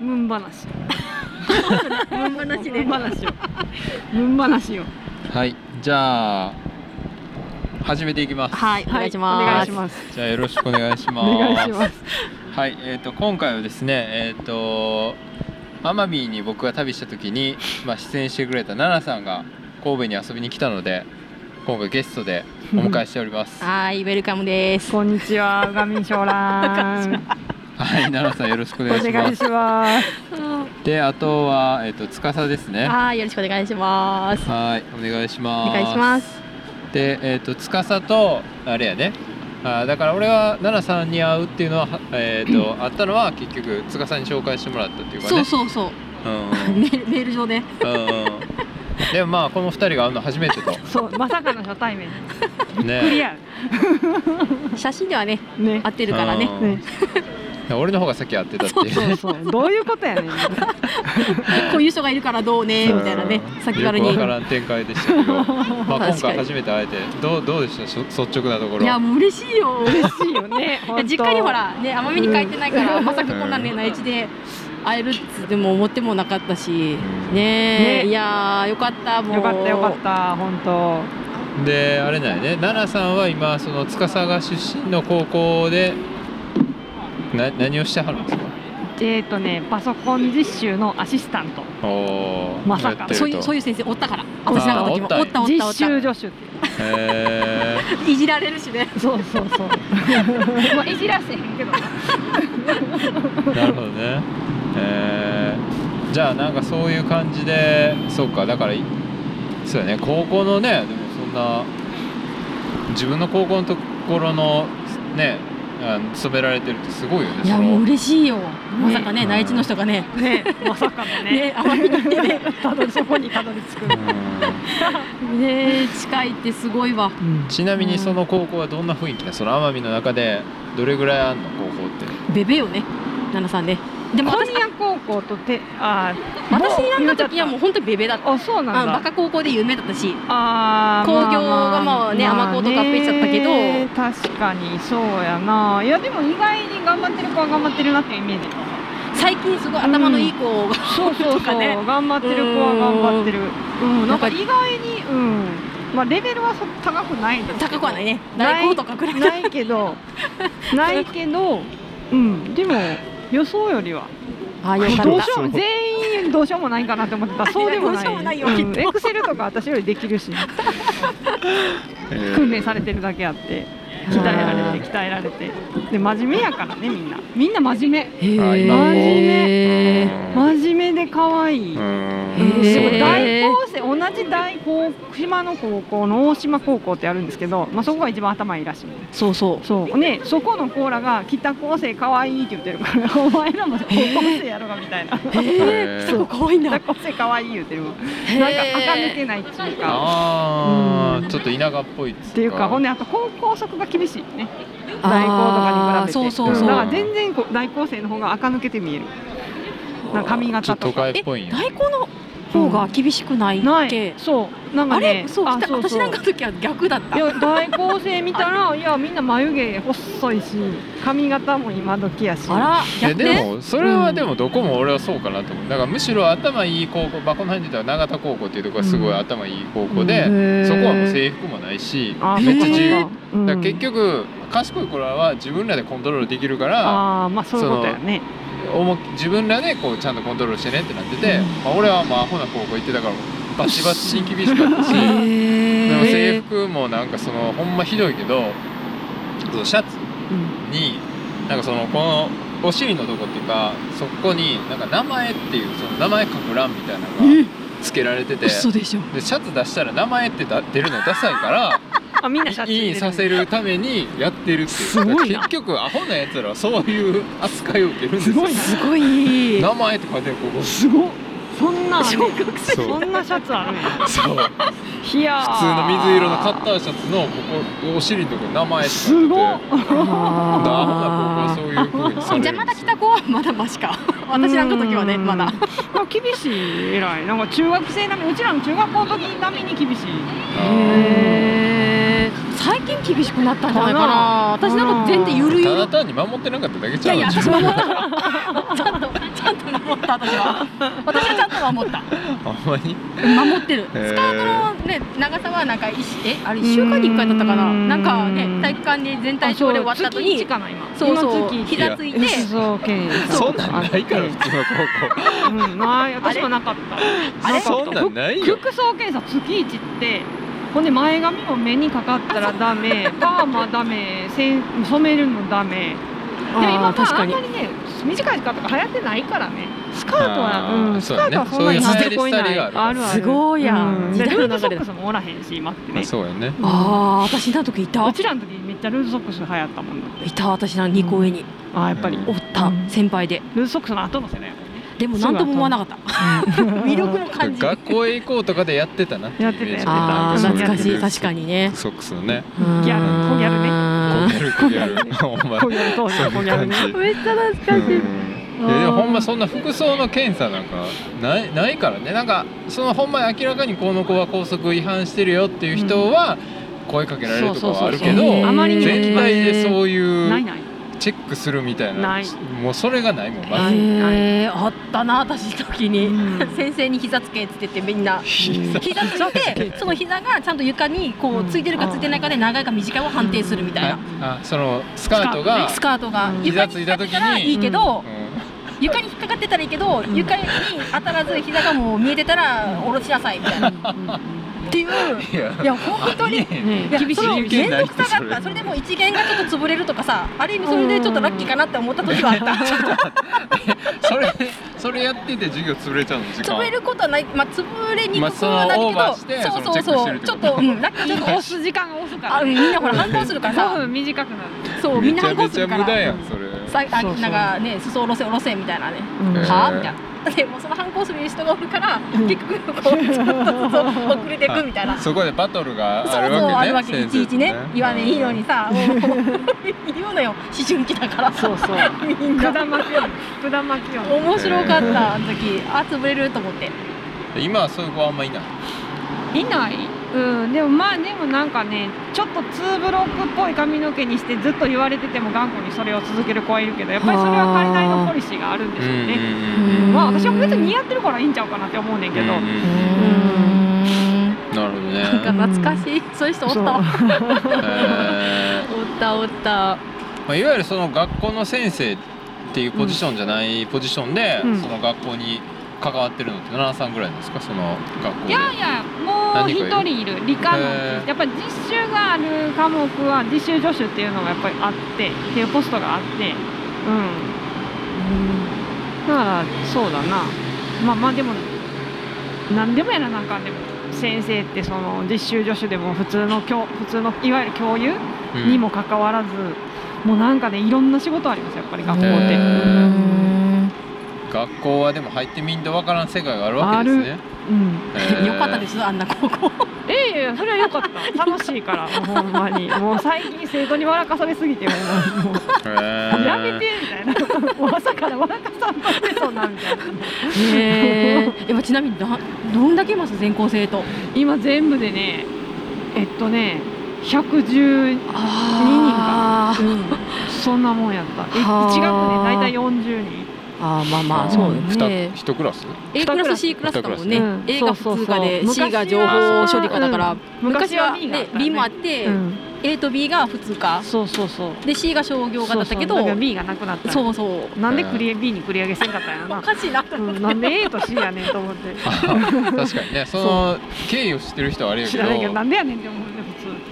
ムン話ムン話でムン話をムン話をはいじゃあ始めていきます。はいお願いします、お願いします。じゃあよろしくお願いします。お願いします。はいえっ、と今回はですねえっ、と奄美に僕が旅した時に、まあ、出演してくれた奈々さんが神戸に遊びに来たので今回ゲストでお迎えしております。は はいウェルカムです。こんにちは、うがみんしょうらん。い奈々さんよろしくおお願いします。願いします。であとはえっ、と司ですね。ははいよろしくお願いします。いお願いしおます。願いします。でえっ、と司とあれやね。あーだから俺は奈々さんに会うっていうのははえっ、と会ったのは結局司に紹介してもらったっていうかね。そうそうそう。うん。メメール上で。うんうん。でもまあこの二人が会うの初めてと。そう、まさかの初対面。クリねア。写真ではねね。合。ってるからね。うん。ね。俺の方が先会ってたっていう。そうそう、どういうことやねん。こういう人がいるからどうねみたいなね。うん先からによくわからん展開でしたけど。まあ今回初めて会えてどうどうでした？率直なところ。いやもう嬉しいよ。嬉しいよね。いや実家にほ。らね奄美に帰ってないから、まさかこんなね内地で会えるっつでも思ってもなかったしねえね。いやーよかったもう。よかったよかった、本当。であれだよね。奈々さんは今その司が出身の高校でな何をしてはるんですか？えっとね、パソコン実習のアシスタント。まさか。そういうそういう先生おったから。私なんかの時もおったおったお実った。習助手っていう。へー。いじられるしね。そうそうそう。まあ、いじらせへんけど。な。なるほどね。えー、じゃあなんかそういう感じでそうか。だからいそうやね。高校のねでもそんな自分の高校のところのねあの勤められてるってすごいよねいやもう嬉しいよ。まさかねうん。内地の人がね。ね、まさかのね。ね奄美に行ってね。たどり、そこにたどり着く。ね近いってすごいわ。うん。ちなみにその高校はどんな雰囲気だ？その奄美の中でどれぐらいあんの高校って。ベベよね。奈々さんねでも私今夜高校とて、あー、私なんか時はもう本当にベベだった。あ、そうあなんだ。バカ高校で有名だったし。あー工業がまあね尼子と合併しちゃったけど。ね確かにそうやな。いやでも意外に頑張ってる子は頑張ってるなっていうイメージ。最近すごい頭のいい子が、そうそうそう、とかね。頑張ってる子は頑張ってる。うん。なんか意外にうん。まあレベルはそ高くない高くはないね。ないないけど。ないけど。うん。でも予想よりは。ああよかどうしようも全員どうしようもないかなって思ってた。らそうでもない。エクセルとか私よりできるし。訓練されてるだけあって鍛えられて鍛えられて。で真面目やからねみんな。みんな真面目。あへ今も。え真面目で可愛い、大高生同じ大高島の高校の大島高校ってあるんですけど、まあ、そこが一番頭いいらしい。そうそう。そう。ねそこのコーラが「北高生可愛いって言ってるから お前らも高校生やろがみたいな。へえそう。可愛いんだ北高生可愛い言ってる。なんか垢抜けないっていうか。ああ、うん。ちょっと田舎っぽいっていうかほんねであと高校則が厳しいね大高とかに比べて。そうそうそう。だから全然こう大高生の方が垢抜けて見える。なんか髪ちょ型っとか会っの方が厳しくないっけ、ないそう。なんかあねれそう私なんかの時は逆だった。いや大高生見たら いやみんな眉毛細いし髪型も今時やし。あらえでもそれはでもどこも俺はそうかなと思う。だからむしろ頭いい高校まあこの辺で言ったら永田高校っていうところがすごい頭いい高校で、うん。そこはもう制服もないしあめっちゃ自由。だ。結局賢い子らは自分らでコントロールできるからああまあそういうことやね自分らでこうちゃんとコントロールしてねってなってて、うん。まあ、俺はまあアホな高校行ってたからバチバチに厳しかったし でも制へ服もなんかそのほんまひどいけどシャツうん。になんかそのこのお尻のとこっていうかそこになんか名前っていうその名前書く欄みたいなのがうんつけられてて、嘘でシャツ出したら名前ってだ出るのダサいから あみんなシャツインさせるためにやってるっていうすごいな。結局アホなやつらはそういう扱いを受けるんですよ。すごいなすごい。名前って書いてるここ。すごっ。そんなんあんねん小学生。そうそんなシャツあるんや。そう。いやー。普通の水色のカッターシャツのここお尻のとこに名前って書いててすごっ。アホな高校はそういう風にされるじゃあまだ来た子はまだマシか。私なんかの時はねうん。まだ。まあ厳しい偉い。なんか中学生並みうちらの中学校の時並みに厳しい。へえ最近厳しくなったんじゃな。いかなかな。私なんか全然ゆるゆるただ単に守ってなかっただけちゃういやいや私守った。からちゃんとちゃんと守った私は。私はちゃんと守った。ほんまに守ってる。スカートのね長さはなんか一えあれ1週間に1回だったかな。うん。なんかね体育館で全体上で終わった後月に1かな今そうそう。今月一膝ついて。そう検査そんなんないから普通の高校。うんない私もなかった。あれ？そんなんないよ。服装検査月1ってほんで前髪も目にかかったらダメパーマダメ染めるのダメ。でも今まああんまりね短いスカートが流行ってないからね。スカートはうんスカートはそんなにそういう出てこいない。あるあるすごいやん。うん。ルーズソックスもおらへんし今ってね。そうやね。ああ私の時いた。うちらの時めっちゃルーズソックス流行ったもんだっていた私の2個上に。あーやっぱり。うん。おったうん。先輩で。ルーズソックスの後の世代やもんねでも何とも思わなかった。魅力の感じ。学校へ行こうとかでやってたなやってたああやってた懐かしい。確かにね。ソックスのね。ギャル小ギャルね。ねギャルギャル。ほんま。小ギャル当時の小ギャルね。めっちゃ懐かしい。いやでもほんまそんな服装の検査なんかないないからね。なんかそのほんまに明らかにこの子は校則違反してるよっていう人は声かけられるとかはあるけど全体でそういうないないチェックするみたいなない。もうそれがないもんまはずあったな私の時に、うん。先生に膝つけって言ってみんな。膝膝ついてその膝がちゃんと床にこうついてるかついてないかで長いか短いを判定するみたいな、あそのスカートがスカートが。うん。床に引っかかってたらいいけど、うん。床に引っかかってたらいいけど、ん床に当たらず膝がもう見えてたら下ろしなさいみたいな、っていう。いや。本当に。厳しい面倒くさかった。それでもう一元がちょっと潰れるとかさある意味それでちょっとラッキーかなって思った時はあった。それ それやってて授業潰れちゃうの時間潰れることはない。まあ潰れにくくはないけど、そうそうそう。ちょっと、うん、ラッキちょっとー押す時間が押すからあうんみんなほら反抗するから5さ分短くなる。そうみんなめちゃめちゃ反抗するから無駄やんそれさあそうそう。なんかね裾下ろせ下ろせみたいなね、うん。は？あみたいな。でもその反抗する人がおるから、うん。結局こうちょっとずつ遅れていくみたいな。そこでバトルがそうあるわけねそうあるわけ。いちいちね言わねいいのにさもう言うのよ思春期だからそうそう。みんな。管巻きよ管巻きよ面白かったあの時。あ潰れると思って。今はそういう子あんまいない。いない？うんでもまあでもなんかねちょっとツーブロックっぽい髪の毛にしてずっと言われてても頑固にそれを続ける子はいるけどやっぱりそれは彼なりのポリシーがあるんでしょうね。うんまあ私は別に似合ってるからいいんちゃうかなって思うねんけど。うんうんなるほどね。なんか懐かしい。そういう人おったおったおった。まあ、いわゆるその学校の先生っていうポジションじゃないポジションで、うん。その学校に関わってるのって奈々さんぐらいですか？その学校で。いやいやもう一人いる理科の。やっぱり実習がある科目は実習助手っていうのがやっぱりあってっていうポストがあって。うん。だからそうだな。まあまあでも何でもやらなんかんでも先生ってその実習助手でも普通の教普通のいわゆる教諭うんにもかかわらず、もうなんかねいろんな仕事ありますやっぱり学校って、へうん学校はでも入ってみんとわからん世界があるわけですね。うん。へー。よかったですあんな高校。いやいやいやそれは良かった。楽しいからもうほんまに。もう最近生徒に笑かされすぎてもう。もうへー。やめてみたいな。もう朝から笑かさんとってそうなみたいな。へえ今ちなみになどんだけいます全校生徒？今全部でねえっとね110あー。うん。そんなもんやった。えはあ1学年大体40人あーまあまあん。そうね。一クラス？A クラス C クラスだもんね、うん A が普通科で C が情報処理科だから昔はねた B もあって、うん A と B が普通科そうそうそう。で C が商業科だったけど。そうそう。B がなくなった。そうそう。なんでクリエ B に繰り上げせんかったんやろおなかしいなとうん、思って、なんで A と C やねんと思って。確かにねその経緯を知ってる人はあれやけ知らないけどなどんでやねんって思うね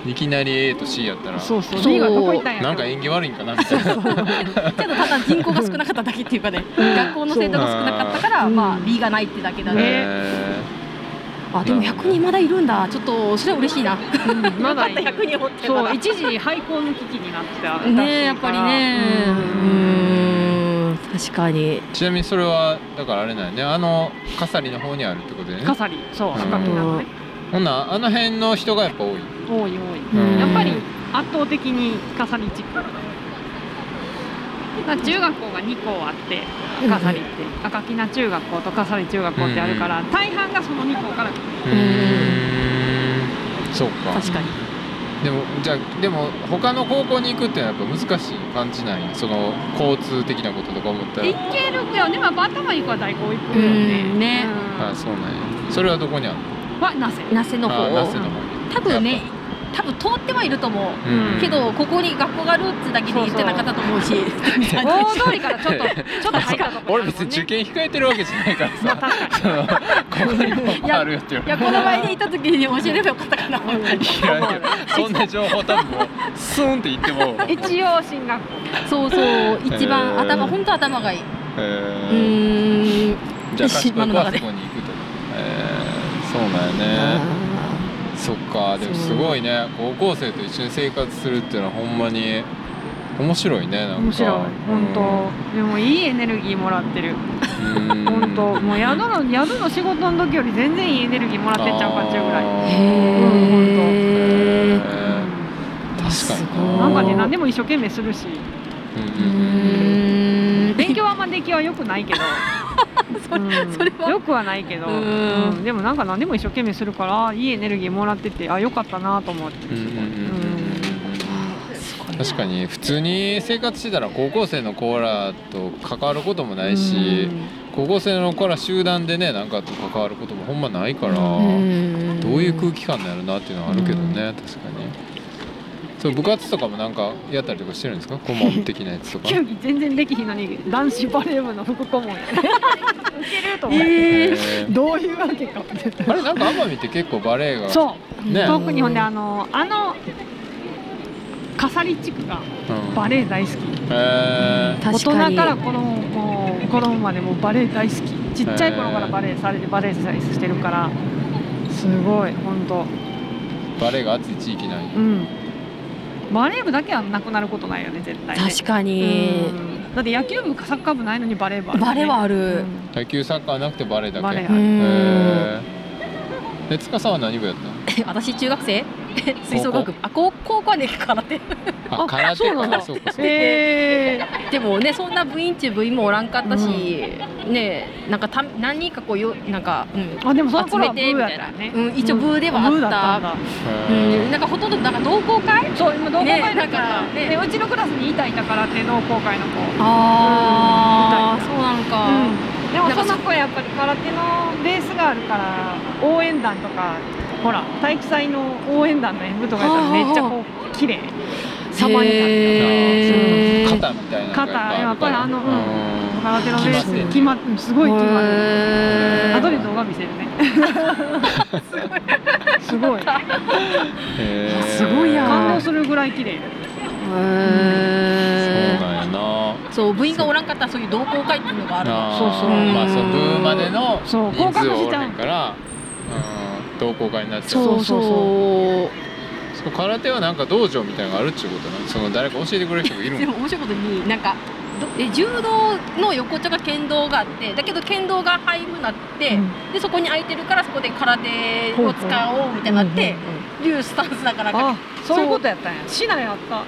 普いきなり A と C やったら。通そうそうそう B がどこ行ったんやなんか縁起悪いんかなみたいな。ちょっとただ人口が少なかっただけっていうかね学校の生徒が少なかったから、うん。まあ B がないってだけだね、へあでも100人まだいるんだ。ちょっとそれは嬉しいな。うんまだいる。よかった100人おそう一時廃校の危機になってねえやっぱりね。うん。うん。確かに。ーちなみにそれはだからあれなんやね。あの笠利の方にあるってことでね。かさりそううん赤木なのねほんならあの辺の人がやっぱ多い。多い多い、うん。やっぱり圧倒的にかさり地区だから中学校が2校あってかさりって。赤木名中学校とかさり中学校ってあるから、大半がその2校から。来るうーん。そうか。確かに。へでもじゃあでも他の高校に行くってのはやっぱ難しい感じないその交通的なこととか思ったら。いけるよでもやっぱ頭いい子は大学行くようねんね。うん。あそうなんや。それはどこにあるの？はなせ那須のあ那須方の方。に多分ね多分通ってはいると思う。うん。けどここに学校がルーツだけで言ってなかったと思うし。大通りからちょっと ちょっと入った俺別に受験控えてるわけじゃないからさ。ここにもあるよっていう。いやこの前に行った時に教えればよかったかな。いらんけどそんな情報多分もうスーンって言っても。一応進学校。そうそう。一番頭本当頭がいい。えうん。じゃあ賢い島の中で。子はそこに行くと。えー。そうなんやねそっかでもすごいね。高校生と一緒に生活するっていうのはほんまに面白いねなんか。面白い。本当。でもいいエネルギーもらってる。うん。本当。もう宿の宿の仕事の時より全然いいエネルギーもらってんちゃうかってい。うぐらいへーへー。す確かにな。んかね何でも一生懸命するし。うんうんうんうん。勉強はあんま出来は良くないけどうん。それは。よくはないけど、でもなんか何でも一生懸命するからいいエネルギーもらっててあよかったなと思って。確かに普通に生活してたら高校生の子らと関わることもないし、高校生の子ら集団でねなんかと関わることもほんまないから、うん。どういう空気感なんやろなっていうのはあるけどね、確かにそう部活とかもなんかやったりとかしてるんですか？顧問的なやつとか？全然できひんのに男子バレー部の副顧問や。ると思って、へー。どういうわけかあれなんか奄美って結構バレエがそう。ね。特にほんであのあの笠利地区がうん。バレエ大好き。へー。大人確から子供もう子供までもうバレエ大好き。ちっちゃい頃からバレエされてバレエさえしてるからすごい本当バレエが熱い地域ないうんバレー部だけはなくなることないよね絶対ね。確かに。うん。だって野球部かサッカー部ないのにバレー部あるよね。バレーはある。うん。野球サッカーなくてバレエだけ。へバレエある。うんえで塚さんは何部やったの？私中学生？吹奏楽部。あ高高校はね空手。ああ空手そうなんだかそうか。そう でもねそんな部員中部員もおらんかったし、ねなんかた何人かこうよなんか、うん、ー、あでもその集頃はブーめてみたいな。やったよね、うん、一応部ではあった,、うん、なんかほとんどなんか同好会？そう今同好会だねから、ね。でうちのクラスにいたいたからって同好会の子。ああ、うん。そうなのか、うん、でもその子やっぱり空手のベースがあるから応援団とかほら体育祭の応援団の演舞とかやったらめっちゃこう綺麗。様になって肩みたいな肩やっぱりあのうん。うん。空手のベース決まってすごい決まる。後で動画見せるね。すごい。すごい。やん。感動するぐらい綺麗。へそうーなんやな。そう部員がおらんかったらそういう同好会っていうのがある。そうそう。まあその部までのそう人数はお降格しちゃうらへんからうん同好会になっちゃう。そうそうそう。そう。空手はなんか道場みたいなのがあるっちゅう。ことなのその誰か教えてくれる人がいるでのも面白いことになんかどえ柔道の横丁が剣道があってだけど剣道が廃部になって、でそこに空いてるからそこで空手を使おう。みたいになっていう。スタンスだからあそう。いう。ことやったんや市内あった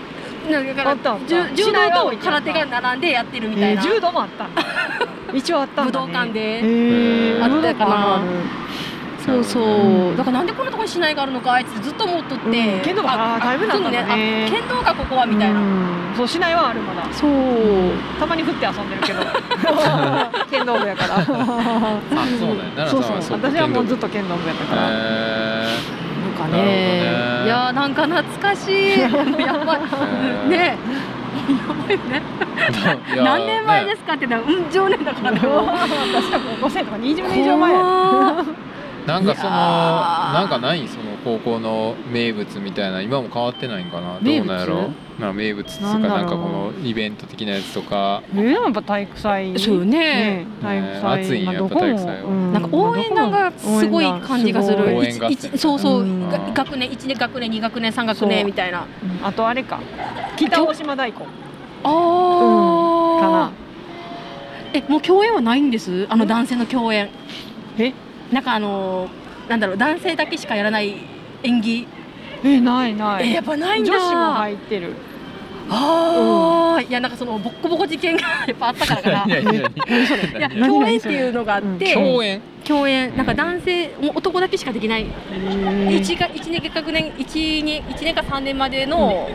なんかだから柔道と空手が並んでやってるみたいな、えー柔道もあった一応あったね、武道館であったかなそうそう、うんだからなんでこんなとこにしないがあるのかあいつずっと思っとって、うん。剣道があーだいぶなったんだね。ね。あ剣道がここはみたいな、うん。そう市内はあるまだ。そう。たまに振って遊んでるけど。剣道部やから。あそうなんや奈そう。そう私はもうずっと剣道部やったから、へなんかね。ねいやーなんか懐かしい。やばい。ー。ね。やばいよね何年前ですかって言ったらうん10年だから。ね私は高校生とか20年以上前なんかそのなんかないその高校の名物みたいな今も変わってないんかな？ど名物？うなんやろ？なんか名物っつうかなんかこのイベント的なやつとか。えーでもやっぱ体育祭？そうね。体育祭、熱いんやっぱ体育祭は。うん。なんか応援団がすごい感じがする。応援合戦。一一そうそう、うん。が学年1年学年2学年3学年みたいな。うん。あとあれか。北大。島太鼓あー。かな。えもう共演はないんです？あの男性の共演。え？なんかあのーなんだろう男性だけしかやらない演技。えないない。えやっぱないんだ。女子も入ってる。ああ、いやなんかそのボッコボコ事件が やっぱあったからかな。いやいやいや。いや何共演っていうのがあって、うん共演？共演。なんか男性もう男だけしかできない。一が一年学年一年一年か三年までの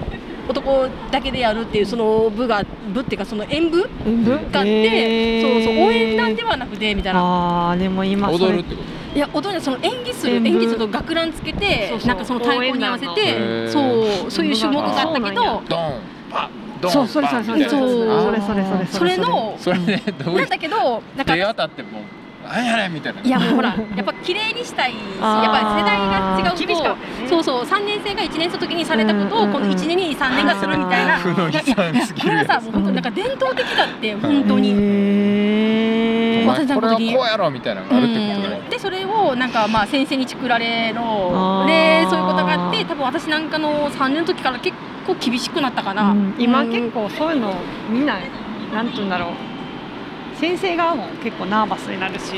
男だけでやるっていうその部が部っていうかその演舞があって、そうそう応援団ではなくてみたいな。ああでも今踊るってこいや踊るのその演技する演技すると学ランつけてそうそう。なんかその太鼓に合わせ応てそうそういう種目があったけどとドンパドンそうそれそれそれそれそれそれそれ。のそれねどういうなんだけどなんか手当たってもなんやねんみたいな。いやもうほらやっぱ綺麗にしたいしやっぱり世代が違う厳しかそうそう3年生が1年生の時にされたことをこの1年に3年がするみたいな。いやこれるやつがさもう本当なんか伝統的だって本当に。これはこう私の時やろみたいなのがあるってことねうん。でそれをなんかまあ先生に作られろ。でそういうことがあって多分私なんかの3年の時から結構厳しくなったかな、うん。今うん結構そういうのみんななんて言うんだろう先生側も結構ナーバスになるし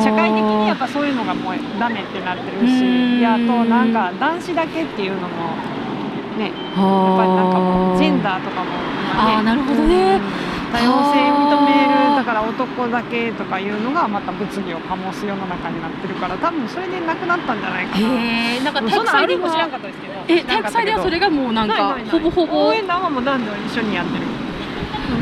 社会的にやっぱそういうのがもうダメってなってるうん。しいやあとなんか男子だけっていうのもねやっぱりなんかもうジェンダーとかもなるほどね。うん。多様性認めるだから男だけとかいうのがまた物議を醸す世の中になってるから多分それでなくなったんじゃないかな。へえなんか体育祭ではるの知らんかったですけど。え体育祭ではそれがもうなんかほぼほぼ？応援団はもう男女一緒にやってる。うん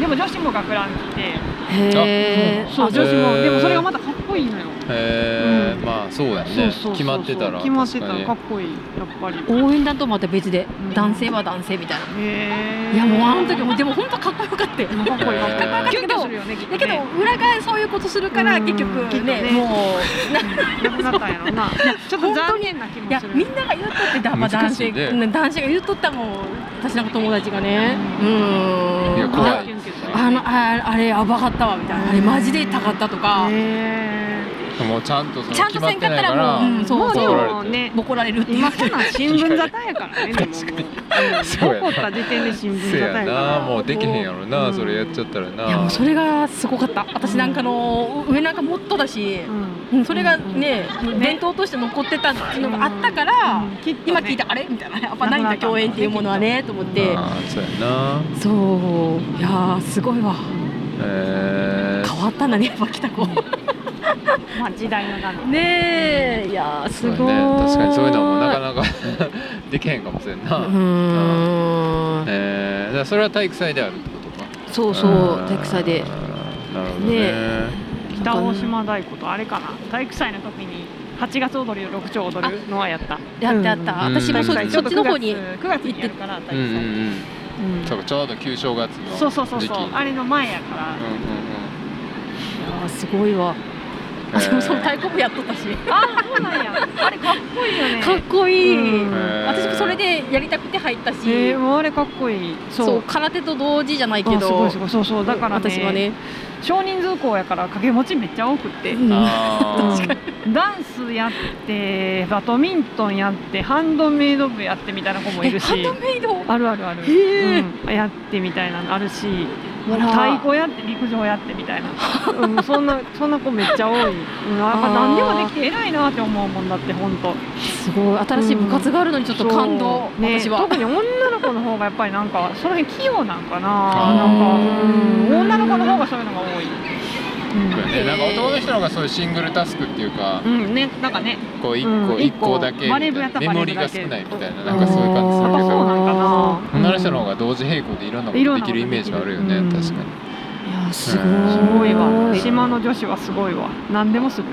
でも女子も学ラン来て。へえそう。女子も。でもそれがまたかっこいいのよ。へえうん。まあそうだよね。そうそうそうそう。決まってたら決まってたら確かかっこいいやっぱり。応援団とまた別でうん。男性は男性みたいな、へー。いやもうあの時もでも本当かっこよかったよ。かっこいいかっこいいへーキュンキュンするよね。だけどね裏がそういうことするからうん。結局ねね。もうななくなったんやろな。ちょっと残念な気いやもする。みんなが言うとってやっぱ男性男性が言うとったもん私なんか友達がね。ううん。んいや怖いあのああれやばかったわみたいな。あれマジで高かったとか。もうちゃんとちゃんとせんかったらもううんそうもうで怒られて。もね怒られるっていう。今そんなん新聞沙汰やからねでも。もうそうやな怒った時点で新聞沙汰やから。なもうできへんやろな、うん。それやっちゃったらな。いやもうそれがすごかった。私なんかの上なんかもっとだし、うん。うん、それがね、伝統として残ってたっていうのがあったから、今聞いたあれみたいな。やっぱないんだ共演っていうものはねと思って。そうやな。そう。いやーすごいわえー。変わったんだねやっぱ北子。まあ時代の波ねえ。いやーすごい、やね。確かにそういうのもなかなか できへんかもしれんな、うーん。えー、それは体育祭であるってことか。そうそう体育祭で。なるほどね。北大島太鼓とあれかな。体育祭の時に8月踊りを6丁踊るのはやった。やったやった、うん。私もそ,、っちの方に9月にやるから体うんうんうん。育祭うん。そうかちょうど旧正月のそうそうそう。時期。そうあれの前やから。うんうん。いやーすごいわうん私もそのえー。太鼓部やっとったし。あそうなんや。あれかっこいいよね。かっこいい、うん。私もそれでやりたくて入ったし、えー、もうあれかっこいい。そう。そう空手と同時じゃないけど。あすごいすごいそうそう。だからね私はね、少人数校やから掛け持ちめっちゃ多くって、ダンスやってバドミントンやってハンドメイド部やってみたいな子もいるし。えハンドメイド？あるあるある、へうん。やってみたいなのあるし太鼓やって陸上やってみたいな、うん、そんなそんな子めっちゃ多い、うん、やっぱ何でもできて偉いなって思うもんだって本当すごい。新しい部活があるのにちょっと感動、そう。ね、私は。特に女の子の方がやっぱりなんかその辺器用なんかな。なんか、うんうん、女の子の方がそういうのが多い、ねなんか男の人の方がそういうシングルタスクっていうか、うん、うん、ねなんかね。こう一うん。個一個。だけメモリが少ないみたいななんかそういう感じするけやっぱそうなんどかな。女の人の方が同時並行でいろんなことできるイメージがあるよねうん確かに。いやすごいうんすごいわ。うん。島の女子はすごいわ。何でもする、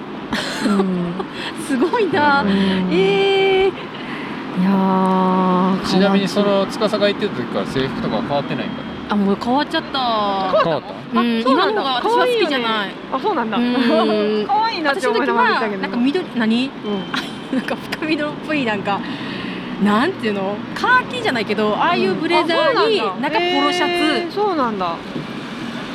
すごいな、うん。えー、いやーちなみにその司が行ってた時から制服とかは変わってないんかなあもう変わっちゃった。変わった？うん今のが私は好きじゃない。あそうなんだ。うん。可愛いなって思い私の時はながら見たけど。なんか緑何？うん。なんか深緑っぽいなんかなんていうの？カーキじゃないけどああいうブレザーにあそうなんかポロシャツ。そうなんだ。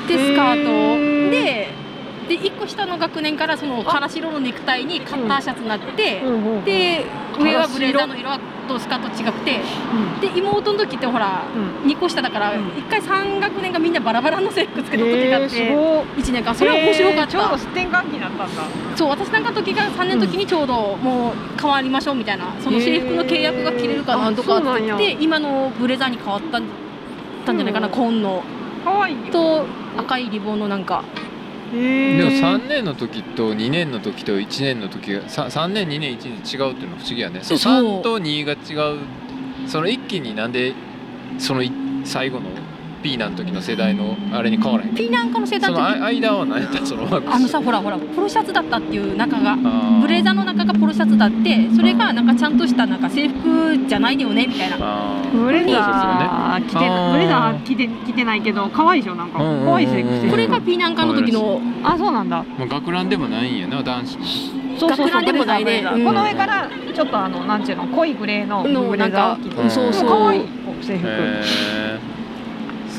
でスカーへトー。でで1個下の学年からそのからし色のネクタイにカッターシャツになって、で上はブレザーの色とスカート違くてうん。で妹の時ってほらうん。2個下だからうん。1回3学年がみんなバラバラの制服つけた時があってごい1年間。それは面白かっちょうどた転換期になったんだ。そう私なんかの時が3年の時にちょうどもう変わりましょうみたいなその制服の契約が切れるかなん。とかって言って今のブレザーに変わったんたんじゃないかなうん。紺の。可愛いよ。と赤いリボンのなんかでも3年の時と2年の時と1年の時が 3, 3年2年1年違うっていうのが不思議やね。そうそう。3と2が違う。その一気になんでそのい最後のピーナの時の世代のあれに変わらへん？ピーナンカの世代その時間は何やったそのあのさほらほらポロシャツだったっていう中がブレザーの中がポロシャツだってそれがなんかちゃんとしたなんか制服じゃないよねみたいな。ブレザー着てブレザー着て着てないけど可愛いでしょなんか。可愛い制服これがピーナンカの時のあそうなんだ。まあ学ランでもないんやな男子。もそうそうそう学ランでもないね。この上からちょっとあのなんちゅうの濃いグレーののブレザーを着てなん。かそうそう。可愛い制服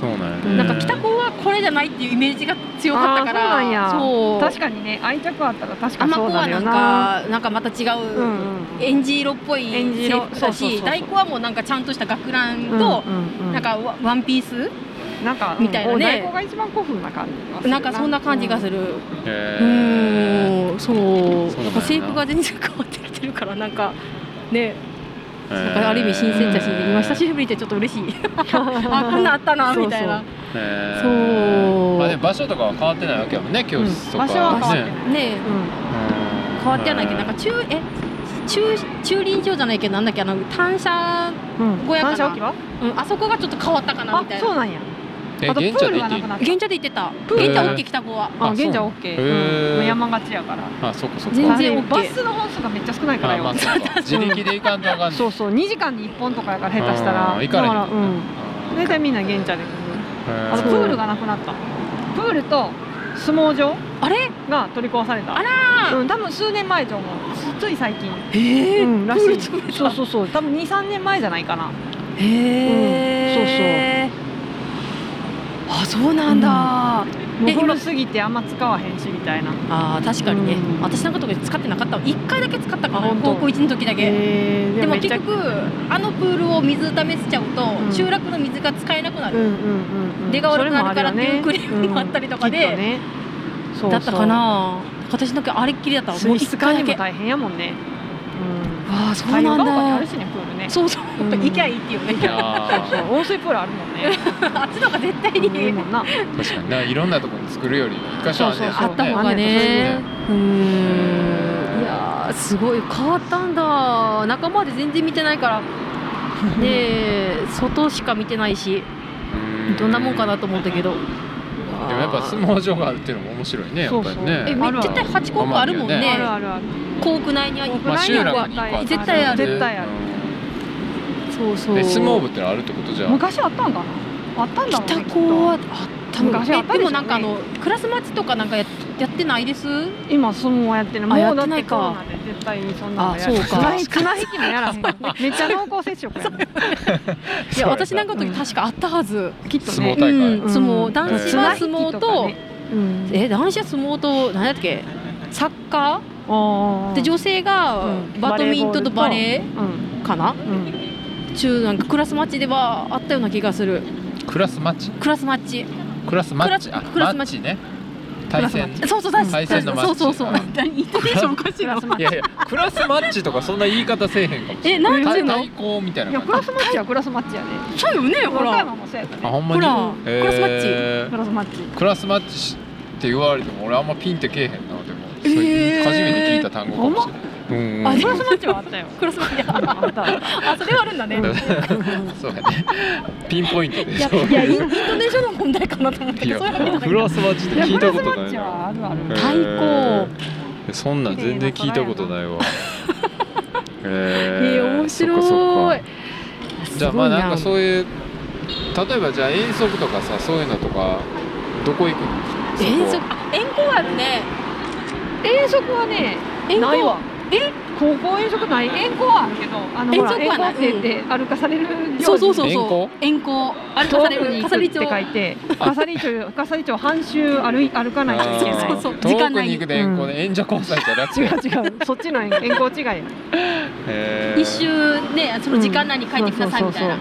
そうなんやね。なんか北高はこれじゃないっていうイメージが強かったからそうなんや。そう。確かにね。愛着あったら確かにそうコはな。んなるよなかなんかまた違う、うんうんエンジ色っぽいエンジ色。制服だそうそうそうそう。し大工はもうなんかちゃんとした学ランと、うんうんうんなんかワワンピースなんかみたいなね。が一番古風な感じがするな。んかそんな感じがする、へうえんそう。そうなんやな。なんか制服が全然変わってきてるからなんかねへーなんかある意味新鮮だし今久しぶりってちょっと嬉しい。あこんなんあったなみたいな。そう。まあでも場所とかは変わってないわけやもんね教室とか。うん場所は変わってね。ないねうん。変わってはないけどなんか中え駐駐輪場じゃないけどなんだっけあの単車、うん小屋かな。単車置き場うん、あそこがちょっと変わったかなあみたいな。そうなんや。えあとプールがなくなった。現茶で行ってた。現茶 OK 北子は。あ現茶オッケへー。ーうん山勝ちやから。あそっかそっか。全然 OK バスの本数がめっちゃ少ないからよ。自力で行かんとあかんそうそう。2時間に1本とかやから下手したら。あー行かれへん。だからうん。大体みんな現茶で来るあとプールがなくなった。プールと相撲場あれ？が取り壊された。あらー。うん多分数年前と思う。つい最近。へえうんらしい。プール詰めた。そうそうそう。多分23年前じゃないかな。へえ、あそうなんだ、えもう古すぎてあんま使わへんしみたいな。あー確かにね、うん。私なんかとか使ってなかったわ。1回だけ使ったかな高校1の時だけ、へでも結局あのプールを水溜めせちゃうと、うん。集落の水が使えなくなる、うんうんうんうん出が悪くなるからっていうクレームもあったりとかでね。だったかな。私だけあれっきりだったわ。もう水質1回だけ大変やもんね。うんああそうなんだ。あるしねプールね。そうそう、うん行きゃいいっていうね。あそう温水プールあるもんね。あっちの方が絶対に。いいもんな。ー確かに。ないろんなところに作るより一箇所あった方がね。うーん。いやーすごい。変わったんだ。仲間で全然見てないから。ねえ外しか見てないし。うん。どんなもんかなと思ったけど。でもやっぱ相撲場があるっていうのも面白いねやっぱりそうそう。えねめ絶対八高校ある。もんねね。あるあるある校区内にはまあ集落に一個あって絶対ある。絶対ある。そうそう。で相撲部ってのあるってことじゃん昔あったんかな？あったんだろうね北高はあったの。昔あったでもなんかあのクラスマッチとかなんかややってないです？今相撲やってるもうあやっだっててないか。コロナで絶対にそんなのやあそうか。綱引きもやらへん めっちゃ濃厚接触やねいや私なんかの時確かあったはず、きっとね。相撲男子は相撲と、うん。え男子は相撲と何だっけ？サッカー？で女性がうん。バドミントンとバレうんーかな？うん。中なんかクラスマッチではあったような気がする。クラスマッチ？クラスマッチ。クラスマッチ？あクラスクラスマッチ。ね。対戦。そうそう対対戦のマッチ。そうそうそう。うん何？イントネーションおかしいのクラスマッチいやいやクラスマッチとかそんな言い方せえへんかもしれえなんていうの？対抗みたいないやクラスマッチはクラスマッチやでそうよねほら。あほんまに？クラスマッチ。クラスマッチ。クラスマッチって言われても俺あんまピンってけえへんなでも、えーそれ初めて聞いた単語かもしれない。うんあクラスマッチはあったよ。クラスマッチ。あった。あそれはあるんだね。そうやね。ピンポイントで。いしょやいやインイントネーションの問題かなと思ったいやけどそういうわけじゃない。クラスマッチって聞いたこクラスマッチとないあるある。太鼓そんなん全然聞いたことないわ。ええー、面白かいじゃあまあなんかうそういう例えばじゃあ遠足とかさそういうのとかどこ行くの？遠足？あ遠行あるね遠足はね遠行？ないわ。え？高校遠足ない？遠行はあるけどあの遠足はない。遠行って言って歩かされるそうそうそうそう。遠行？遠行。あれ遠かされるくに行くってかさり町書いて笠利町 笠利町半周歩い歩かない。といけないそうそう。遠く時間内にに行くで遠行で。援助交際じゃなくて。違う違う。そっちの遠行違い一周ねその時間内に帰ってくださいみたいな。へ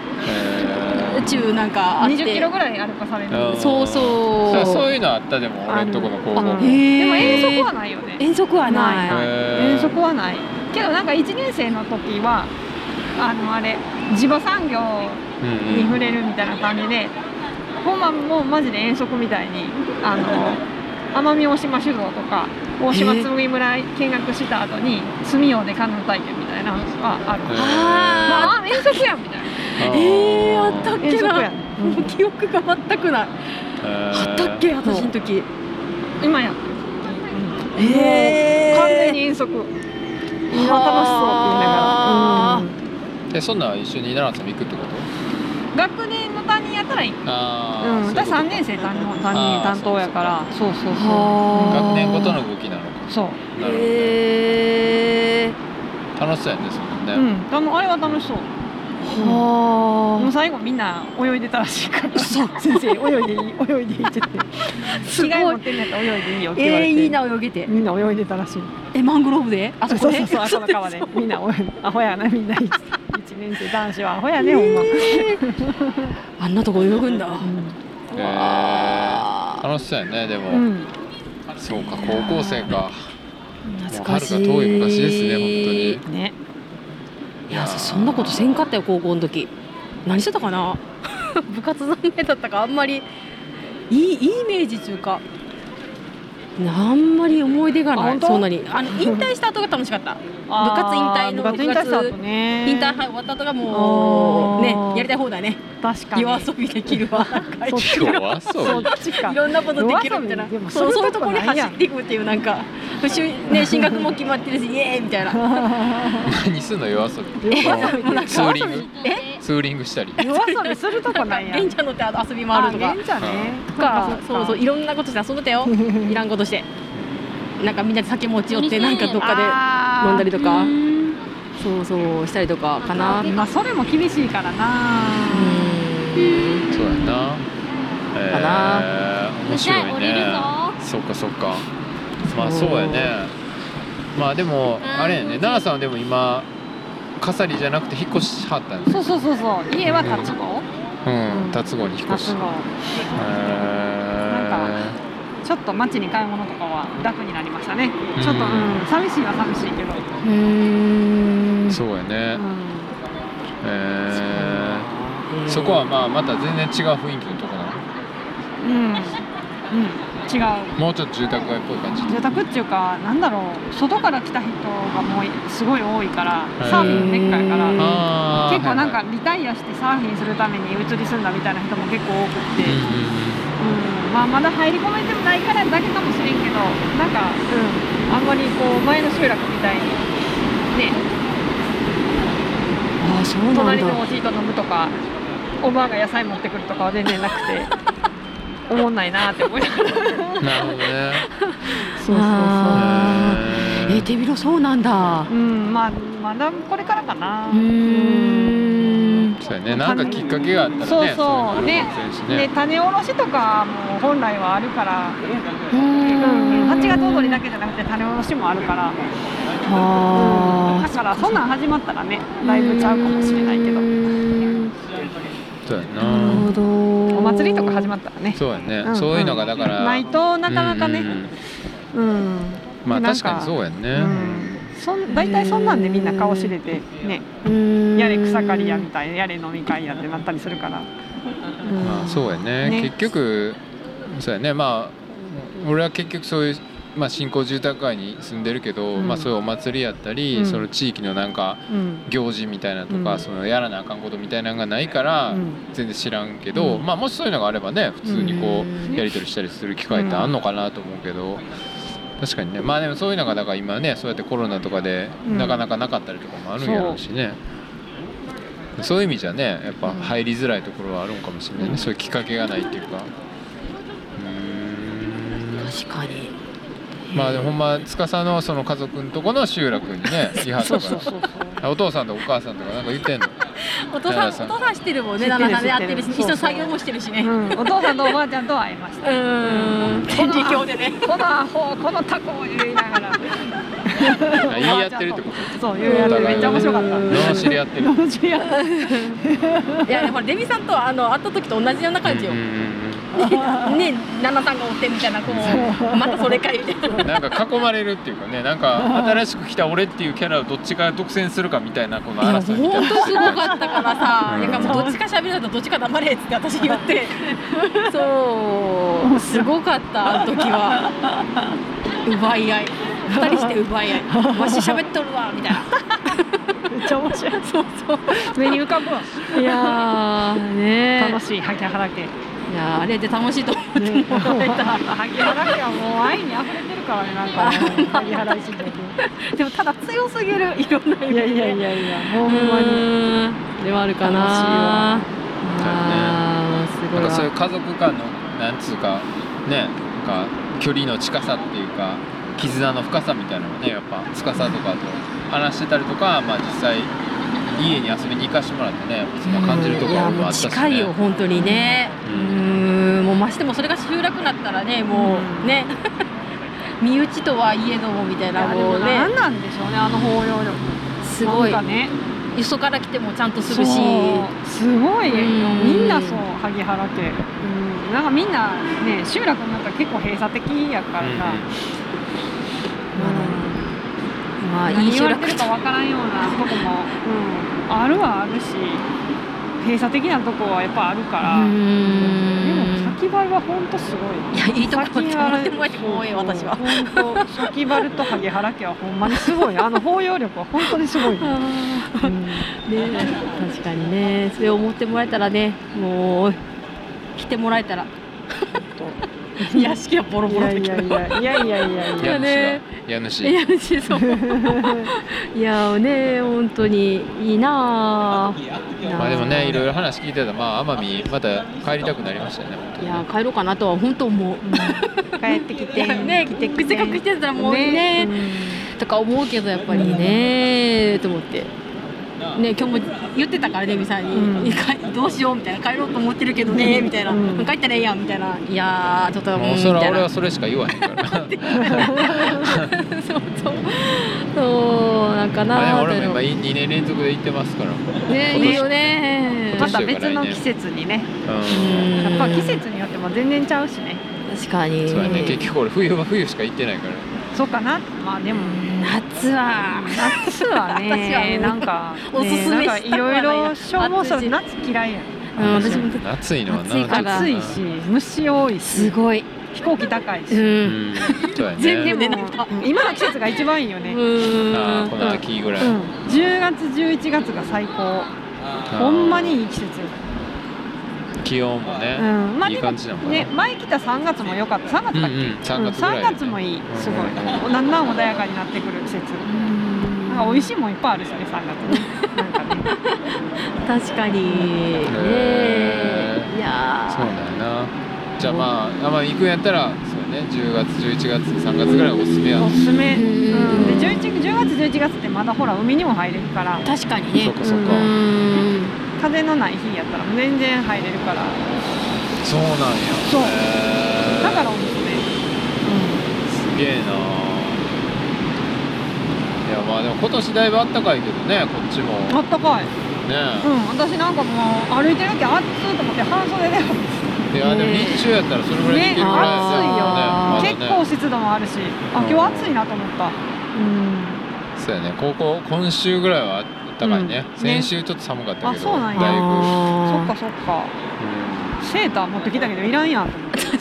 宇宙なんかあって。20キロぐらい歩かされる。うんそうそう。ーそういうのあったでも俺んとこの高校も。でも遠足はないよね。遠足はない。遠足はない。けどなんか1年生の時はあのあれ地場産業うんうんに触れるみたいな感じで、ほんまもうマジで遠足みたいにあの奄美大島酒造とか大島紬村見学した後に住用でカヌー体験みたいなのがある、へー。まあ、あ遠足やんみたいなえー、あったっけな。遠足や。ん、もう記憶が全くない。ああったっけ私の時。今や。ってる、へー。完全に遠足。みんな楽しそうって言いながはら、えそんなん一緒に奈良さんも行くってこと？うん学年の担任やったらいい。ああ、うん、私そういうこと3年生担任担任担当やから。そうそうそう。学年ごとの動きなのか。そう。なるほど、へー。楽しそうやねそのね、うん、あれは楽しそう。もうは最後みんな泳いでたらしいから。先生泳いでいい泳いでいいって言って。着替え持ってんのやったら泳いでいいよっあて言われて。えー、いいな泳げてみんな泳いでたらしい。えマングローブで？あそこで？そうそうそう、あその川で。みんな泳いで、アホやな、みんな。一一年生男子はアホやね、ほんま。えーあんなとこ泳ぐんだ、えわー、楽しそうやねでも、うん。そうか高校生か懐かしいはるか遠い昔ですね本ね。いやそんなことせんかったよ高校の時。何してたかな？部活残念だったかあんまり。いいいいイメージというか。あんまり思い出がないそんなに。あの引退した後が楽しかった。部活引退の部活。引退した後ね。引退はい終わった後がもうねやりたい放題ね。確かに。夜遊びできるわ。夜か。遊そっびちかい。ろんなことできるみたいな。そうそういうとことこに走っていくっていうなんかね進学も決まってるしイエーイみたいな。何すんの夜遊び？夜遊びツーリング？えツーリングしたり。夜遊びするとこないや。ん。レンジャー乗って遊び回るとか。あレンジャーね。とかそうそういろんなことして遊んでたよ。いらんことして。なんかみんなで酒持ち寄ってなんかどっかで飲んだりとか。そうそうしたりとかかな。まあそれも厳しいからな。うん。そうやな。えかー、面白い降りるねぞ。そっかそっか。まあそうやね。まあでもあれやね。奈良さんはでも今笠利じゃなくて引っ越しはったんですそうそうそうそう。家は立つ子。うん。辰郷に引っ越し立つ子。へー。ちょっと街に買い物とかは楽になりましたね。うん。ちょっと、うん、寂しいは寂しいけど。うんそうやね、うん。えー、そこはまあまた全然違う雰囲気のとこなの？うん、うん、違う。もうちょっと住宅街っぽい感じ。住宅っていうか、なんだろう、外から来た人がもうすごい多いから、サーフィンばっかやから。結構なんかリタイアしてサーフィンするために移り住んだみたいな人も結構多くって、うんうんうん。まあ、まだ入り込めてもないからだけかもしれんけどなんか、うん、あんまりこう前の集落みたいにね。あそうなん隣のだおじいと飲むとかおばあが野菜持ってくるとかは全然なくておもんないなって思いながら。うんなるほどね。そうあへー。え手広そうなんだ。うんまあまだこれからかな。うそうやね。なんかきっかけがあったらねそうそう。ねいのも全然しで種おろしとかも本来はあるから、ううん、ん8月踊りだけじゃなくて種おろしもあるから。あだからそんなん始まったらねだいぶちゃうかもしれないけどそうやな。るほなど。お祭りとか始まったらね。そうやね、うんそういうのがだからないとなかなかね。うん。うん。まあ確かにそうやんね、うん。そん大体そんなんでみんな顔知れてね。やれ草刈りやみたいなやれ飲み会やってなったりするから、うんまあそうやね。ね。結局そうやね。まあ俺は結局そういうまあ、新興住宅街に住んでるけど、うん。まあ、そういうお祭りやったり、うん。その地域のなんかうん。行事みたいなとか、うん。そのやらなあかんことみたいなのがないから、うん。全然知らんけど、うん。まあ、もしそういうのがあればね普通にこうやり取りしたりする機会ってあんのかなと思うけど、確かにね。まあでもそういうのがだから今ねそうやってコロナとかでうん。なかなかなかったりとかもあるんやろうしね。そう。いう意味じゃねやっぱ入りづらいところはあるんかもしれないね、うん。そういうきっかけがないっていうか。確かにまあでもほんま司のその家族のとこの集落にね いはったから。お父さんとお母さんとかなんか言ってんの？お父さんお父さん知ってるもんね。知ってる旦那さんでやってる。し知ってる一緒に作業もしてるしね。うん、お父さんとおばあちゃんとは会いました。うーん。顕微鏡でね。このアホこのタコ言いながら。あ言い合ってるってこそう言い合ってめっちゃ面白かった。と罵り合ってる。罵り合って いやほらデビさんとあの会った時と同じような感じよ ね旦那さんがおってみたいなこうまたそれかいみたいな。なんか囲まれるっていうかねなんか新しく来た俺っていうキャラをどっちが独占するかみたいなこの争いみたいな。本当すごかったからさ、うん。なんかもうどっちか喋るとどっちか黙れっつって私言って。そう。すごかったあの時は。奪い合い。二人して奪い合い。わし喋っとるわみたいな。めっちゃ面白い。そうそう。目に浮かぶわ。いやーね楽しい萩原家いやーあれで楽しいと思ってね。もらえた。萩原家はもう愛に溢れてるからねなんかね。萩原石ででもただ強すぎるいろんな意味でいやいやいやいやもううほんまに。ではあるかな。楽しいわあーすごいわ。なんかそういう家族間のなんつうかねなんか距離の近さっていうか絆の深さみたいなのをねやっぱ司とかと話してたりとか、まあ、実際家に遊びに行かしてもらってねその感じるところもあったし、ね、もう近いよ本当にね。ううん。もうましてもそれが集落になったらねもううんね。身内とはいえどもみたいなもうね。何なんでしょうねあの包容力。すごい。ね。よそから来てもちゃんとするし。すごいよ。うん。みんなそう萩原家。うん。なんかみんなね集落になったら結構閉鎖的やからさ、まあいい集落。かわからんようなとこも、うん、あるはあるし閉鎖的なとこはやっぱあるから、でん。も先原は本当すごい。いやいいとこって思ってもらえても多い私は。本当先原と萩原家はほんまにすごい。あの包容力は本当にすごい、うん。ね確かにね。それを思ってもらえたらねもう来てもらえたら 屋敷はボロいボロやいやだけど。いやいやいやいやいやや。ね。家主。いやそう。いやね本当にいいなあ。いやまあでもねいろいろ話聞いてたらまあ奄美また帰りたくなりましたよねいや帰ろうかなとは本当思う。帰ってきてね来てきせっかく来てたらもうねとか思うけどやっぱりねと思って。ね、今日も言ってたからねみさんに、うん。かどうしようみたいな。帰ろうと思ってるけどねみたいな、うん。帰ったらええやんみたいな。いやーちょっともうそれは俺はそれしか言わへんから。そうそう。そうなんかな俺も今2年連続で行ってますから。ねいいよね。また別の季節にね。うん。やっぱ季節によっても全然ちゃうしね。確かに。そうやね。結局俺冬は冬しか行ってないからそうかな。まあでも夏は。夏はね なんかおすすめねなんかいろいろ消耗す暑いし。る夏嫌いやん。うん私も暑いのはな暑いから。暑いし虫多いし。すごい。飛行機高いし、ううん全然でもなんか。うん今の季節が一番いいよね、この秋ぐらい、10月11月が最高。ほんまにいい季節気温もね、うん。まあいい感じなのかな、ね前来た3月も良かった。3月だっけ、うんうん3月ぐらい、うん3月もいい。すごい、だんだん穏やかになってくる季節なんか美味しいもんいっぱいあるしね3月。ねなんかね。確かに。ねへー。いやー。そうだよな。じゃあまああまあ行くんやったらそうやね10月11月3月ぐらいがおすすめや。おすすめ、うん。うん、で 11, 10月11月ってまだほら海にも入れるから。確かにね。そっかそっか。うん風のない日やったら全然入れるから。そうなんや。そう。だからおすすめすげえな。いやまあでも今年だいぶあったかいけどねこっちも。あったかい。ね。うん。私なんかもう歩いてる時暑いと思って半袖で。いやでも日中やったらそれぐらいできねるぐらい暑いよ、まだね。結構湿度もあるし。あ今日暑いなと思った。うん。そうやね。高校今週ぐらいはあったかいね、うん。先週ちょっと寒かったけどあそうなんや。だいぶ、そっかあそっか。うん。セーター持ってきたけどいらんやんと思ってー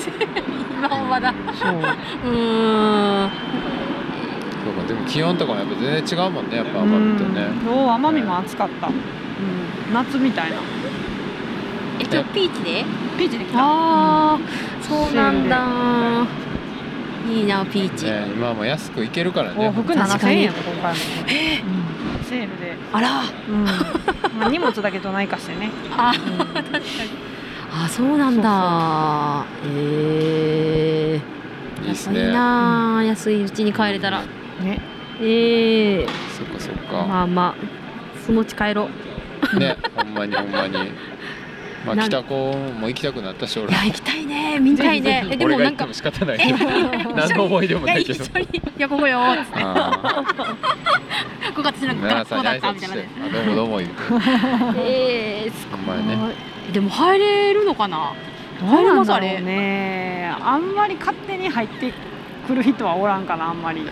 今は。ま だそう。うーん。そうかでも気温とかもやっぱ全然違うもんねやっぱ奄美とね。うん。今日奄美も暑かった、うん、夏みたいな。え今日ピーチで？ピーチで来た。ああそうなんだ。いいなピーチ、ね今はもう安く行けるからね往復確か7000に。円や今回も、うん、セールで、あら。うん。まあ、荷物だけどないかしてね、あ確かに。あそうなんだ。ええいいいいね。な、安いうちに帰れたら。ね。ええそっかそっか、まあまあ。そのうち帰ろう。ねほんまにほんまにまあ北高も行きたくなったし俺いや行きたいね。見たいね。ぜひぜひえでもなんか俺が行っても仕方ない。けど 何の思い出もないけど。一緒にいやここよー。っつって んに挨拶してったみたいなね。あどうもどうも言う。て ええすごい。でも入れるのかな？どうなんだろうね。あんまり勝手に入ってくる人はおらんかなあんまり。やっ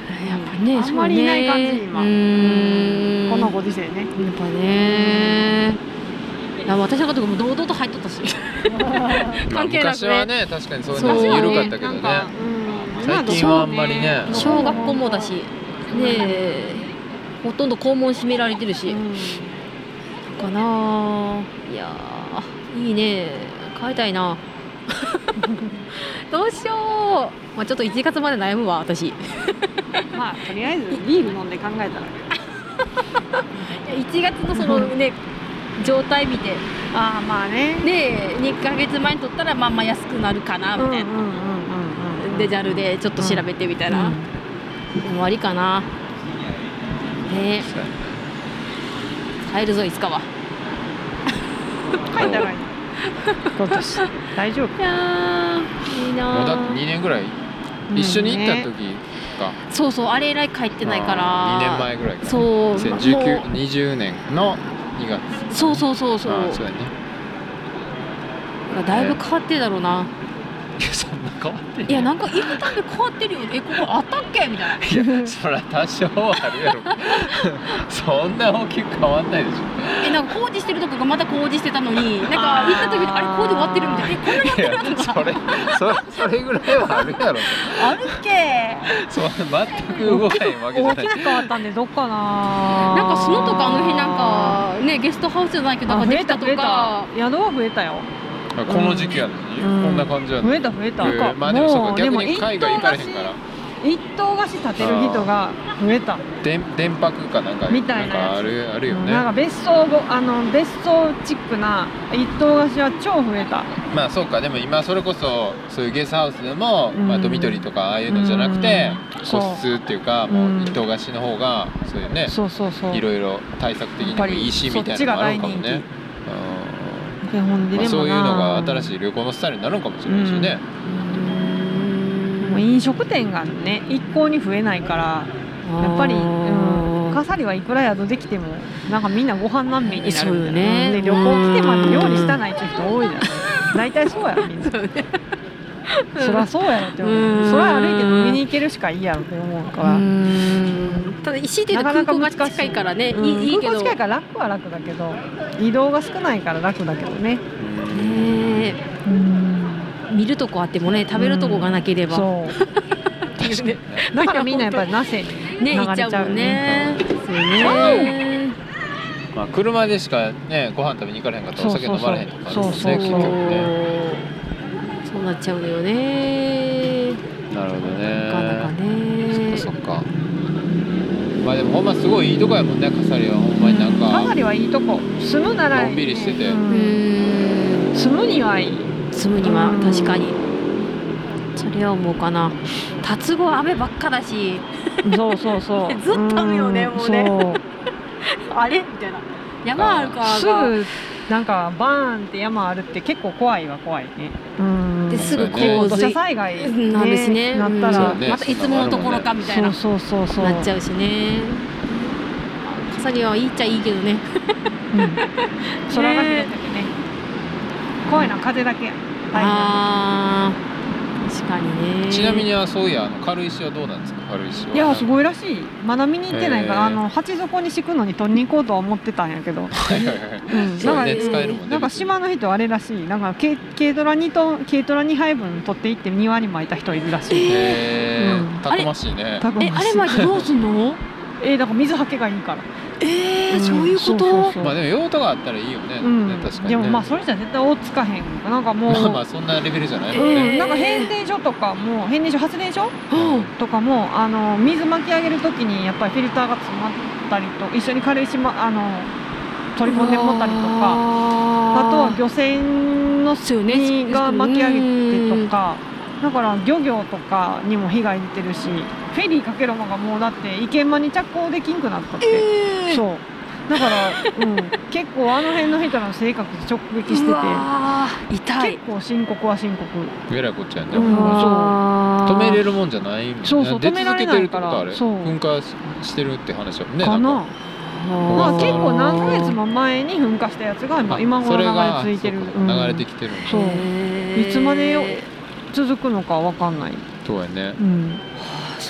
ぱねあんまりいない感じ今。うーんこのご時世ね。やっぱねあ私のことも堂々と入っとったし。ま あ関係なく昔はねね確かにそういうの緩かったけどね。なんかうん。最近はあんまりね。小学校もだし。ねえほとんど校門閉められてるし、うん。かな。いやーいいね。帰りたいな。どうしよう、まあ、ちょっと1月まで悩むわ私。いまあとりあえずビール飲んで考えたら。や1月のそのね状態見て。ああまあね。で2ヶ月前に取ったらまあまあ安くなるかなみたいな、で JAL でちょっと調べてみたら、うん。終わりかな。ね。帰るぞいつかは。書いたらいい。今年。大丈夫。いやーいいなもうだって2年ぐらい。一緒に行った時か。そうそうあれ以来帰ってないから。2年前ぐらいかな。そう。もう201920年の2月。そうそうそうそう。そうやね。だいぶ変わってるだろうな、いやそんな変わってんいやなんか行くたび変わってるよあったっけ？みたいな。いやそりゃ多少はあるやろ。そんな大きく変わんないでしょ。えなんか工事してるとこがまた工事してたのになんか行った時にあれ工事終わってるみたいな。えこんなになってるとか。それそそれぐらいはあるやろ。あるっけ？そう全く動かへんわけじゃない。大きく変わったんでどっかな。なんかスノとかあの辺なんかねゲストハウスじゃないけどなんかできたとか。た。宿は増えたよ。この時期やのに、うん。こんな感じやの増にえた増えた、えー。まあでもそうか逆もに海外行かれへんから一棟貸し建てる人が増えた。電電泊かなんかみたいなあるあるよね、なんか別荘ごあの別荘チックな一棟貸しは超増えた。まあそうか。でも今それこそそういうゲストハウスでも、うん。まあ、ドミトリーとかああいうのじゃなくて、うん。個室っていうかもう一棟貸しの方がそういうねそうそうそう。いろいろ対策的にもいいしみたいなのもあるかもね。うん。まあ、そういうのが新いしい旅行のスタイルになるのかもしれないしね、もう飲食店がね一向に増えないからやっぱり、うん、かさりはいくら宿できてもなんかみんなご飯難民になるそうよね。うんで旅行来てまで料理したないっていう人多い。じゃん。大体そうやろみんな。そりゃそうやろって思う。うん。そりゃ歩いて飲みに行けるしかいいやろって思うから、ただ石で空港が近いからね、うんいい近いから楽は楽だけど移動が少ないから楽だけどね。うんね見るとこあってもね食べるとこがなければ、そう確かにだからみんなやっぱりなせにね行っちゃうもんねそうね。まあ、車でしかねご飯食べに行かれへんかったらお酒飲まれへんとかそうそうそう結局ね。そうなっちゃうのよね。なるほどね。なかなかね。そっかそっか。まあでもほんますごいいいとこやもんね笠利は。ほんまになんかかなりはいいとこ。住むならのんびりしてて。ううんん。住むにはいい住むにはうん確かに。それは思うかな。達子雨ばっかだし。そうそうそう。ずっと雨よねんもうね。あれ？みたいな。山あるからすぐなんかバーンって山あるって結構怖いは怖いね。うん。ですぐこう土洪水砂災害、なん。ですねなったら、ね。またいつものところかみたいな。そうそうそうそう。なっちゃうしね。笠利はいいっちゃいいけどね。うん、空が広くてね。怖いのは風だけやあー確かにね。ちなみにはそういやあの軽石はどうなんですか？軽石は。いやすごいらしい。まだ見に行ってないから、あの鉢底に敷くのに取りに行こうとは思ってたんやけど、はいはいはい。うん、そうねなんか使えるもんね。なんか島の人あれらしい。なんか軽軽トラ2トン軽トラ2杯分取って行って庭に巻いた人いるらしい、へえうん。たくましいね。たくましい。えあれ巻いてどうすんの？えーだから水はけがいいから。えー、ん。そういうこと？そうそうそう。まあでも用途があったらいいよね,、うん。ね確かにね。でもまあそれじゃ絶対追いつかへんなんかもう、まあまあそんなレベルじゃないもんうね、ん、なんか変電所とかも変電所発電所うん。とかもあの水巻き上げるときにやっぱりフィルターが詰まったりと一緒に軽石もあの取り込んでもったりとかああとは漁船のにが巻き上げてとかだから漁業とかにも被害出てるしフェリーかけるのがもうだって池間に着工できんくなったって、えー。そう。だから、うん、結構あの辺の人の生活直撃してて。うわー痛い。結構深刻は深刻。えらいこっちゃね、うん止めれるもんじゃないもんね。そうそう出止められ続けてるってことあれ？そう噴火ししてるって話だもんねかな。まあ結構何ヶ月も前に噴火したやつが今今それ頃が流れ着いてる、そうか流れてきてるんだ。そう。いつまでよ続くのかわかんない、そうやね。うん。あ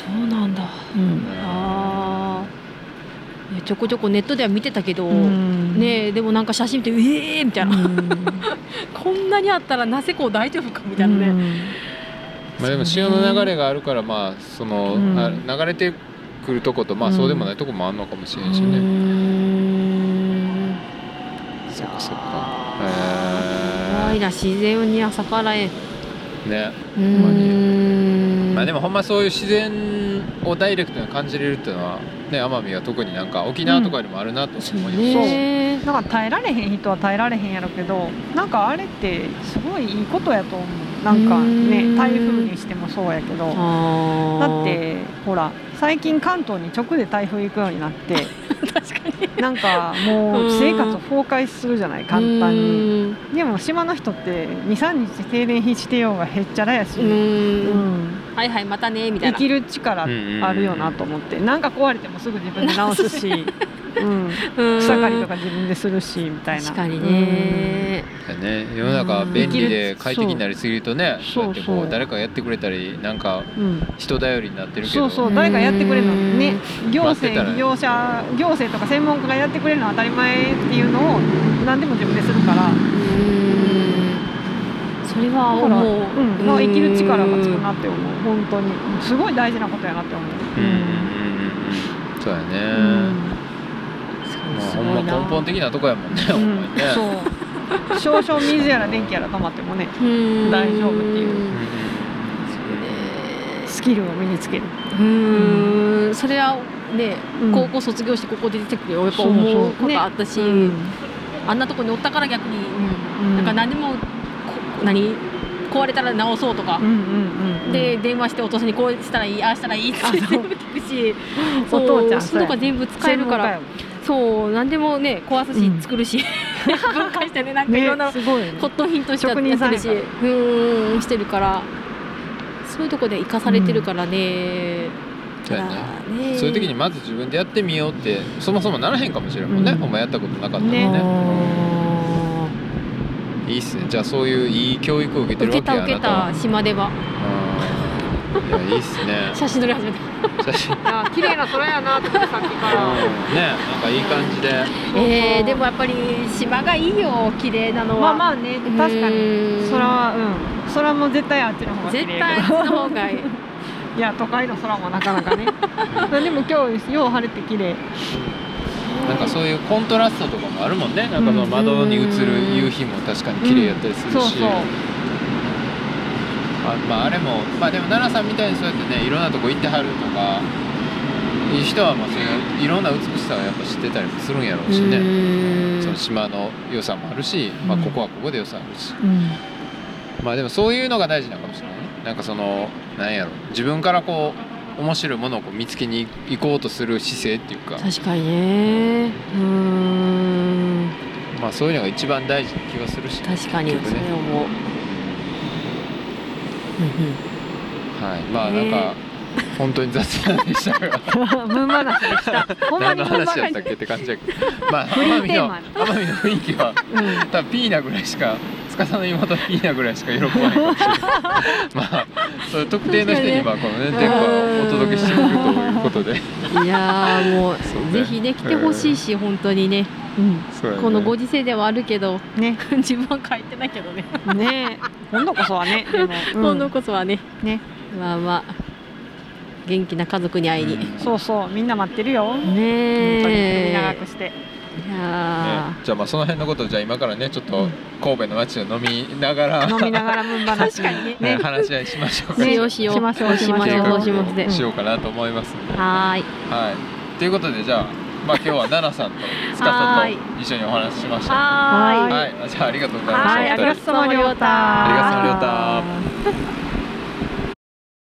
そうなんだ。うん。ああねちょこちょこネットでは見てたけど、うん。ねえでもなんか写真見てええー、みたいな、こんなにあったらなぜこう大丈夫かみたいなね、まあでも潮の流れがあるからまあその、うん。あ流れてくるとことまあうん。そうでもないとこもあんのかもしれんしね、ん。そっかそっか。怖いな。自然には逆らえん。ね。うーん。まあでもほんまそういう自然をダイレクトに感じれるっていうのはね奄美は特になんか沖縄とかよりもあるなとそう思います。し、ねなんか耐えられへん人は耐えられへんやろけどなんかあれってすごいいいことやと思う。なんかうん。ね台風にしてもそうやけど。だってほら最近関東に直で台風行くようになって 確かに。なんかもう生活崩壊するじゃない簡単に。でも島の人って23日停電してようがへっちゃらやし、うーん。うんはいはいまたねみたいな。生きる力あるよなと思って。なんか壊れてもすぐ自分で直すし、うん、うん。草刈りとか自分でするしみたいな。確かにね、ね。世の中便利で快適になりすぎるとねそうそう。やってこそうう誰かやってくれたりなんかうん。うん人頼りになってるけど。そうそう誰かやってくれるの。ね。行待ってたら政業者行政とか専門家がやってくれるのは当たり前っていうのを何でも自分でするから。うーんそれは思う、うんまあ、生きる力がつくなって思う。本当に。すごい大事なことやなって思う。うん。うんうんうんそうやね、うん。まあ、ほんま根本的なとこやもんね、ほんね。そう。少々水やら電気やら止まってもね うん。大丈夫っていう。うん。うんスキルを身につける。うーん。それはね、うん。高校卒業してここで出てくるよ。やっぱ思うことあったし、うんあんなとこにおったから逆に、うん。なんか何でもこ何？壊れたら直そうとか。うん、うんうんうん。で電話してお父さんにこうしたらいいああしたらいいって全部聞くし。お父ちゃんそういうのが全部使えるから。専そう何でもね壊すし、うん 作るし。分解してねなんかいろんなねすごいね。骨董品としてや職ってるし。人さんやから。うーんしてるから。そういうとこで生かされてるからね、そうやね。そういう時にまず自分でやってみようってそもそもならへんかもしれんもんね、うん。ほんまやったことなかったらね。ね。あいいっすね。じゃあそういういい教育を受けてー受けるわけやた受けた島では。あー。いやいいっすね。写真撮り始めた。写真。うんねあ綺麗な空やなってさっきから。なんかいい感じで。えー、でもやっぱり島がいいよ綺麗なのは。まあまあね確かに。うん空はうん。空も絶対あっちの方が綺麗。絶対あっちの方がいい。いや都会の空もなかなかね。でも今日よう晴れて綺麗なんかそういうコントラストとかもあるもんね。なんかその窓に映る夕日も確かに綺麗やったりするし、そうそう。あまあ、あれもまあでも奈々さんみたいにそうやってねいろんなとこ行ってはるとかいう人はまあそのいろんな美しさをやっぱ知ってたりもするんやろうしね。ねその島の良さもあるし、まあ、ここはここで良さあるし、うん。まあでもそういうのが大事なのかもしれないね。なんかそのなんやろ自分からこう面白いものをこう見つけに行こうとする姿勢っていうか、確かにね。うーん。まあ、そういうのが一番大事な気がするし、確かにね。れ思う、はい、まあなんね。か本当に雑談でした。がムン話でした。ほんまやったっけって感じだけど。まあ奄美の奄美の雰囲気はうん。多分ピーナぐらいしか司の妹ピーナぐらいしか喜ばないかもしれない。まあそういう特定の人にまあこのね電波をお届けしていくということで。いやーもうそうね。ぜひね来てほしいし、本当にね。うん。ね。このご時世ではあるけどね。自分は書いてないけどね、ね。今度こそはね でも、うん。今度こそはね。ね。まあまあ元気な家族に会いに、うん。そうそうみんな待ってるよ。ねえ長くしていやね。じゃあまあその辺のことをじゃあ今からねちょっとうん。神戸の街を飲みながら、飲みながらムン話確かにね。ね。話し合いしましょう。か、ねしよう。しようしましょうしましょう。しましょうかなと思いますはーい。はい。ということでじゃあまあ今日は奈々さんと司と一緒にお話ししました。はーい。はい。じゃあありがとうございました。はい。ありがとうりょうた。ありがとうりょうた